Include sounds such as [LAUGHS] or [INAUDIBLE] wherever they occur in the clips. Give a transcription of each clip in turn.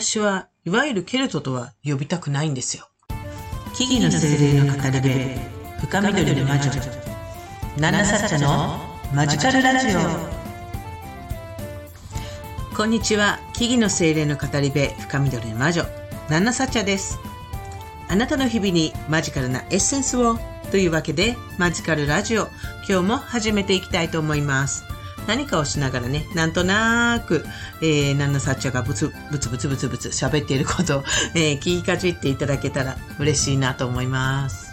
私はいわゆるケルトとは呼びたくないんですよ。木々の精霊の語り部、深緑の魔女、ナナサッチャのマジカルラジオ。こんにちは。木々の精霊の語り部、深緑の魔女、ナナサッチャです。あなたの日々にマジカルなエッセンスをというわけで、マジカルラジオ、今日も始めていきたいと思います。何かをしながらね、なんとなく、えー、ナナサッチャがブツブツブツブツブツ喋っていることを、[LAUGHS] えー、聞きかじっていただけたら嬉しいなと思います。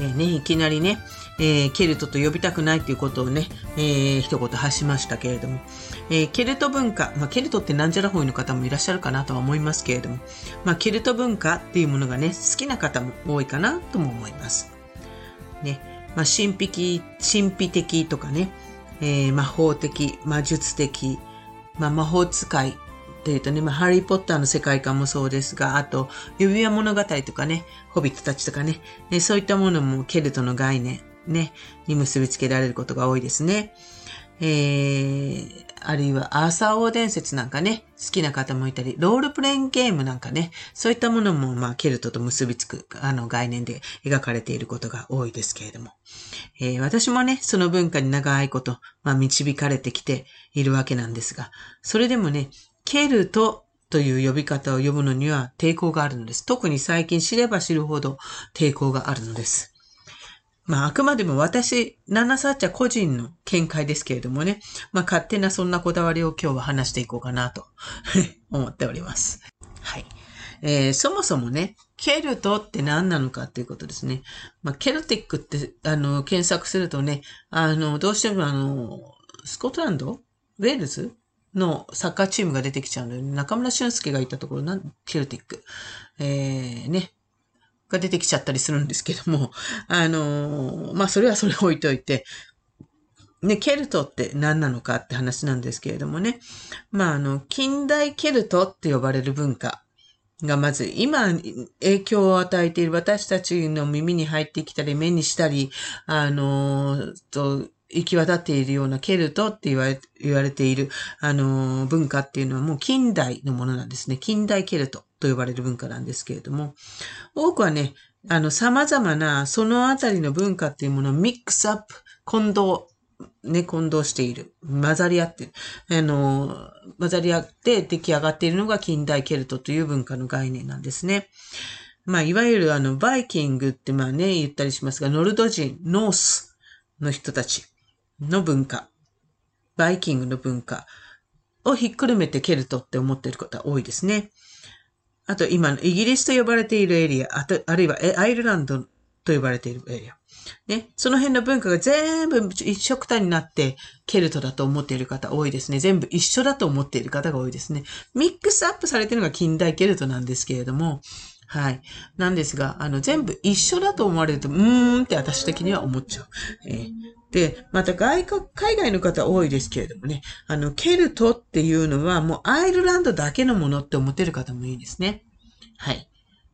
えー、ね、いきなりね、えー、ケルトと呼びたくないということをね、えー、一言発しましたけれども、えー、ケルト文化、まあ、ケルトってなんじゃらほいの方もいらっしゃるかなとは思いますけれども、まあ、ケルト文化っていうものがね、好きな方も多いかなとも思います。ね、まあ、神秘、神秘的とかね、えー、魔法的、魔術的、まあ、魔法使いっていうとね、まあ、ハリーポッターの世界観もそうですが、あと、指輪物語とかね、ホビットたちとかね、ねそういったものもケルトの概念、ね、に結びつけられることが多いですね。えー、あるいはアーサー王伝説なんかね、好きな方もいたり、ロールプレインゲームなんかね、そういったものも、まあ、ケルトと結びつく、あの、概念で描かれていることが多いですけれども。えー、私もね、その文化に長いこと、まあ、導かれてきているわけなんですが、それでもね、ケルトという呼び方を呼ぶのには抵抗があるのです。特に最近知れば知るほど抵抗があるのです。まあ、あくまでも私、ナナサッチャ個人の見解ですけれどもね、まあ、勝手なそんなこだわりを今日は話していこうかなと [LAUGHS] 思っております。はい。えー、そもそもね、ケルトって何なのかっていうことですね。まあ、ケルティックって、あの、検索するとね、あの、どうしてもあの、スコットランド？ウェールズ？のサッカーチームが出てきちゃうので、中村俊介がいたところ、なん？ケルティック。えー、ね、が出てきちゃったりするんですけども、[LAUGHS] あのー、まあ、それはそれ置いといて、ね、ケルトって何なのかって話なんですけれどもね。まあ、あの、近代ケルトって呼ばれる文化がまず今影響を与えている私たちの耳に入ってきたり目にしたり、あの、と、行き渡っているようなケルトって言われ言われている、あの、文化っていうのはもう近代のものなんですね。近代ケルトと呼ばれる文化なんですけれども、多くはね、あの、様々なそのあたりの文化っていうものをミックスアップ、混同、ね、混同している。混ざり合ってあの、混ざり合って出来上がっているのが近代ケルトという文化の概念なんですね。まあ、いわゆるあの、バイキングってまあね、言ったりしますが、ノルド人、 Norse の人たち。の文化、バイキングの文化をひっくるめてケルトって思っている方多いですね。あと今のイギリスと呼ばれているエリア、あとあるいはアイルランドと呼ばれているエリア。ね、その辺の文化が全部一緒くたになってケルトだと思っている方多いですね。全部一緒だと思っている方が多いですね。ミックスアップされているのが近代ケルトなんですけれども、はい。なんですが、あの、全部一緒だと思われると、うーんって私的には思っちゃう。えー、で、また外国、海外の方多いですけれどもね、あの、ケルトっていうのはもうアイルランドだけのものって思ってる方もいいですね。はい。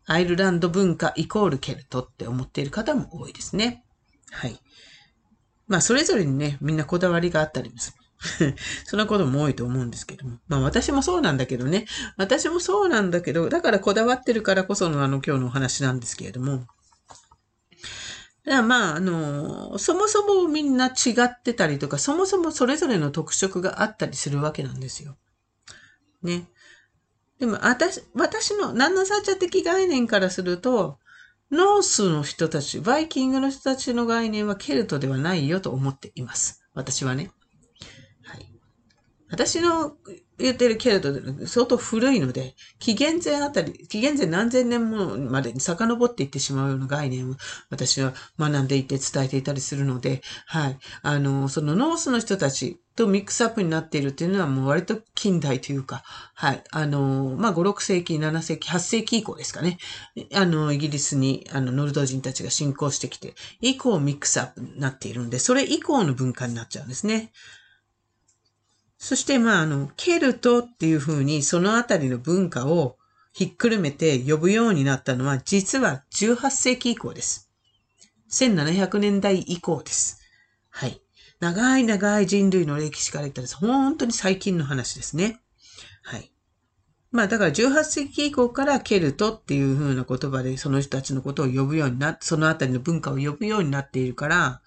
アイルランド文化イコールケルトって思っている方も多いですね。はい。まあ、それぞれにね、みんなこだわりがあったりもする。[LAUGHS] そんなことも多いと思うんですけども。まあ私もそうなんだけどね。私もそうなんだけど、だからこだわってるからこそのあの今日のお話なんですけれども。だからまあ、あの、そもそもみんな違ってたりとか、そもそもそれぞれの特色があったりするわけなんですよ。ね。でも、私、私の、ナンナサチャ的概念からすると、Norse の人たち、バイキングの人たちの概念はケルトではないよと思っています。私はね。私の言ってるケルト、相当古いので、紀元前あたり、紀元前何千年もまでに遡っていってしまうような概念を私は学んでいて伝えていたりするので、はい。あの、その Norse の人たちと mix up になっているっていうのはもう割と近代というか、はい。あの、まあ、5、6世紀、7世紀、8世紀以降ですかね。あの、イギリスに、あの、ノルド人たちが侵攻してきて、以降ミックスアップになっているんで、それ以降の文化になっちゃうんですね。そして、まあ、あの、ケルトっていうふうにそのあたりの文化をひっくるめて呼ぶようになったのは、実は18世紀以降です。1700年代以降です。はい。長い長い人類の歴史から言ったら、本当に最近の話ですね。はい。まあだから18世紀以降からケルトっていう風な言葉でその人たちのことを呼ぶようになって、そのあたりの文化を呼ぶようになっているから、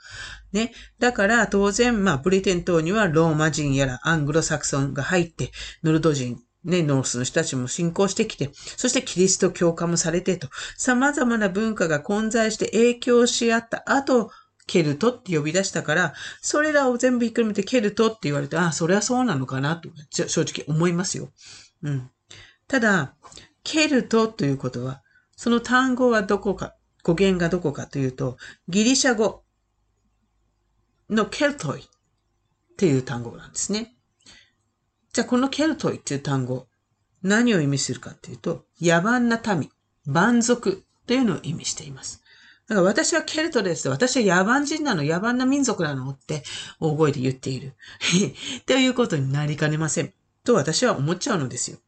ね。だから当然、まあブリテン島にはローマ人やらアングロサクソンが入って、ノルド人、ね、 Norse の人たちも侵攻してきて、そしてキリスト教化もされてと、様々な文化が混在して影響し合った後、ケルトって呼び出したから、それらを全部ひっくるめてケルトって言われて、ああ、それはそうなのかなと、正直思いますよ。うん。ただ、ケルトということは、その単語はどこか、語源がどこかというと、ギリシャ語のケルトイっていう単語なんですね。じゃあこのケルトイっていう単語、何を意味するかっていうと、野蛮な民、蛮族というのを意味しています。だから私はケルトです。私は野蛮人なの、野蛮な民族なのって大声で言っている。[LAUGHS] ということになりかねません。と私は思っちゃうのですよ。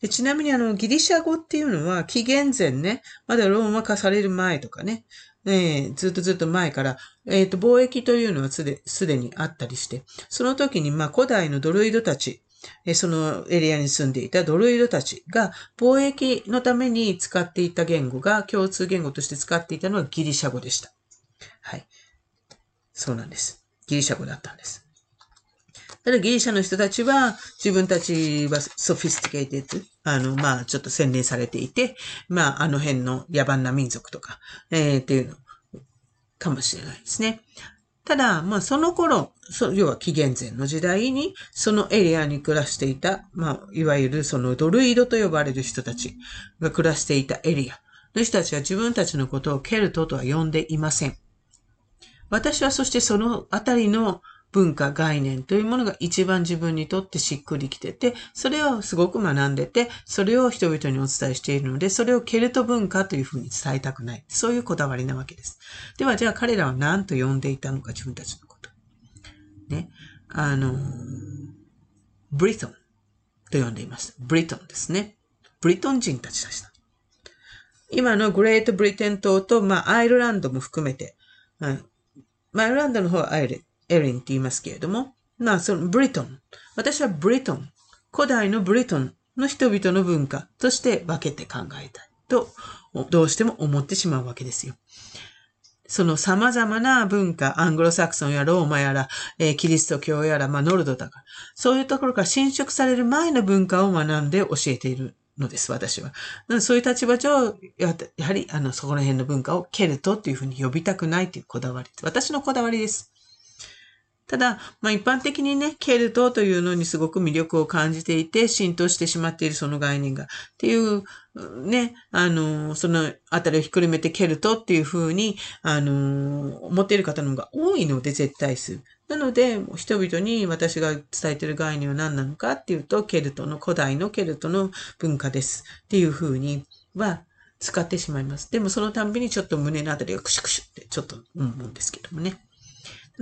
でちなみにあの、ギリシャ語っていうのは、紀元前ね、まだローマ化される前とかね、えー、ずっとずっと前から、え、ー、と、貿易というのはすで、にあったりして、その時に、まあ、古代のドルイドたち、えそのエリアに住んでいたドルイドたちが貿易のために使っていた言語が共通言語として使っていたのはギリシャ語でした。はい。そうなんです。ギリシャ語だったんです。ただギリシャの人たちは自分たちは sophisticated、あの、まあ、ちょっと洗練されていて、まあ、あの辺の野蛮な民族とか、えー、っていうのかもしれないですね。ただ、まあ、その頃、要は紀元前の時代に、そのエリアに暮らしていた、まあ、いわゆるそのドルイドと呼ばれる人たちが暮らしていたエリアの人たちは自分たちのことをケルトとは呼んでいません。私はそしてそのあたりの文化、概念というものが一番自分にとってしっくりきてて、それをすごく学んでて、それを人々にお伝えしているので、それをケルト文化というふうに伝えたくない。そういうこだわりなわけです。では、じゃあ彼らは何と呼んでいたのか、自分たちのこと。ね。あの、ブリトンと呼んでいました。ブリトンですね。ブリトン人たちでした。今のグレートブリテン島と、まあ、アイルランドも含めて、うん、アイルランドの方はアイル、エリンって言いますけれども、まあ、そのブリトン。私はブリトン。古代のブリトンの人々の文化として分けて考えたいと、どうしても思ってしまうわけですよ。その様々な文化、アングロサクソンやローマやら、えー、キリスト教やら、まあ、ノルドだから、そういうところから侵食される前の文化を学んで教えているのです、私は。そういう立場上、やはり、あの、そこら辺の文化をケルトっていうふうに呼びたくないというこだわり。私のこだわりです。ただ、まあ一般的にね、ケルトというのにすごく魅力を感じていて、浸透してしまっているその概念が。っていう、ね、あの、そのあたりをひっくるめてケルトっていうふうに、あの、思っている方の方が多いので、絶対数。なので、人々に私が伝えている概念は何なのかっていうと、ケルトの、古代のケルトの文化です。っていうふうには使ってしまいます。でもそのたんびにちょっと胸のあたりがクシュクシュってちょっと思うんですけどもね。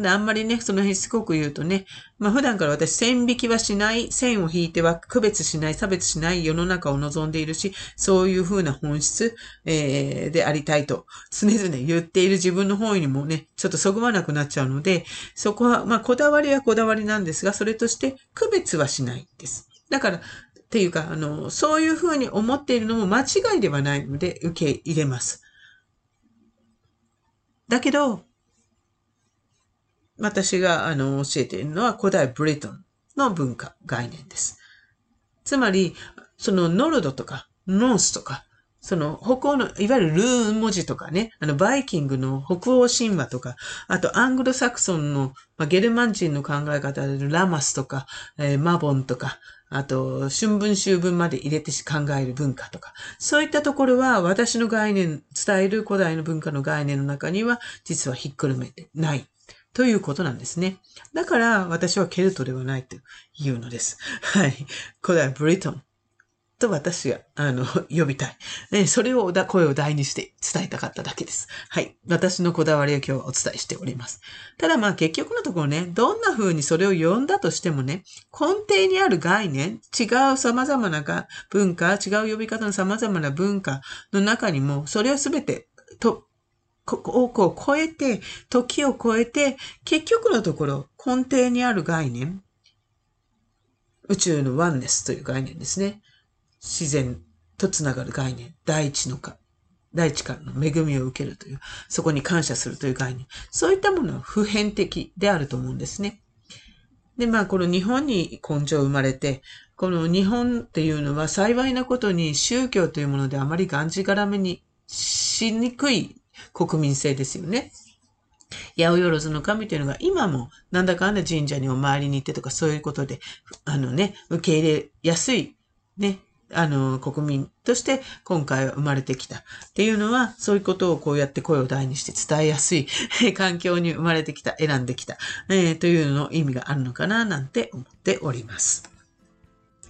あんまりね、その辺しつこく言うとね、まあ普段から私線引きはしない、線を引いては区別しない、差別しない世の中を望んでいるし、そういう風な本質、えー、でありたいと常々言っている自分の方にもね、ちょっとそぐわなくなっちゃうので、そこは、まあこだわりはこだわりなんですが、それとして区別はしないです。だから、っていうか、あの、そういう風に思っているのも間違いではないので受け入れます。だけど、私があの教えているのは古代ブリトンの文化、概念です。つまり、そのノルドとか Norse とか、その北欧の、いわゆるルーン文字とかね、あのバイキングの北欧神話とか、あとアングロサクソンの、まあ、ゲルマン人の考え方でラマスとか、えー、マボンとか、あと、春分秋分まで入れて考える文化とか、そういったところは私の概念、伝える古代の文化の概念の中には実はひっくるめてないということなんですね。だから私はケルトではないというのです。[LAUGHS] はい。古代ブリトンと私が、あの、[LAUGHS] 呼びたい。ね、それをだ声を大にして伝えたかっただけです。はい。私のこだわりを今日はお伝えしております。ただまあ結局のところね、どんな風にそれを呼んだとしてもね、根底にある概念、違う様々な文化、違う呼び方の様々な文化の中にも、それをすべてとをこう超えて、時を超えて、結局のところ、根底にある概念、宇宙のワンネスという概念ですね。自然とつながる概念。大地のか、大地からの恵みを受けるという、そこに感謝するという概念。そういったものは普遍的であると思うんですね。で、まあ、この日本に根性生まれて、この日本っていうのは幸いなことに宗教というものであまりがんじがらめにしにくい国民性ですよね。八百万の神というのが今もなんだかんだ神社にお参りに行ってとかそういうことで、あのね、受け入れやすい、ね、あの、国民として今回は生まれてきたっていうのは、そういうことをこうやって声を大にして伝えやすい [LAUGHS] 環境に生まれてきた、選んできた、えー、というの意味があるのかななんて思っております。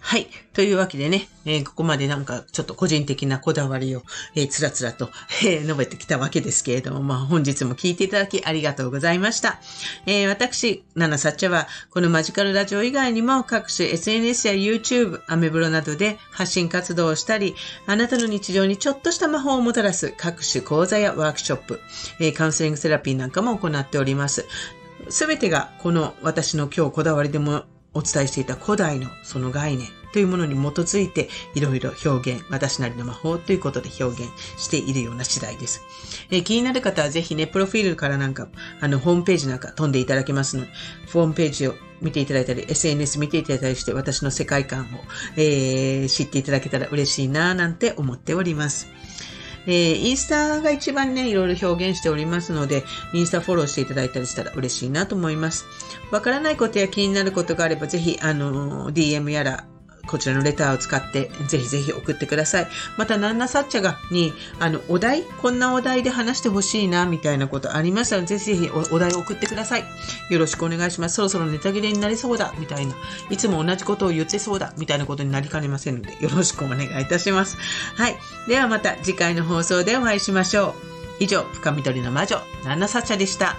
はい。というわけでね、えー、ここまでなんかちょっと個人的なこだわりを、えー、つらつらと、えー、述べてきたわけですけれども、まあ本日も聞いていただきありがとうございました。えー、私、ナナサッチャは、このマジカルラジオ以外にも各種 SNS や YouTube、アメブロなどで発信活動をしたり、あなたの日常にちょっとした魔法をもたらす各種講座やワークショップ、えー、カウンセリングセラピーなんかも行っております。すべてがこの私の今日こだわりでもお伝えしていた古代のその概念というものに基づいていろいろ表現、私なりの魔法ということで表現しているような次第です。えー、気になる方はぜひね、プロフィールからなんか、あの、ホームページなんか飛んでいただけますので、ホームページを見ていただいたり、SNS 見ていただいたりして私の世界観を、えー、知っていただけたら嬉しいなぁなんて思っております。えー、インスタが一番ね、いろいろ表現しておりますので、インスタフォローしていただいたりしたら嬉しいなと思います。わからないことや気になることがあれば、ぜひ、あのー、DM やら、こちらのレターを使ってぜひぜひ送ってください。また、ナンナサッチャがに、あの、お題？こんなお題で話してほしいな、みたいなことありましたら、ぜひぜひお題を送ってください。よろしくお願いします。そろそろネタ切れになりそうだ、みたいな。いつも同じことを言ってそうだ、みたいなことになりかねませんので、よろしくお願いいたします。はい。ではまた次回の放送でお会いしましょう。以上、深緑の魔女、ナンナサッチャでした。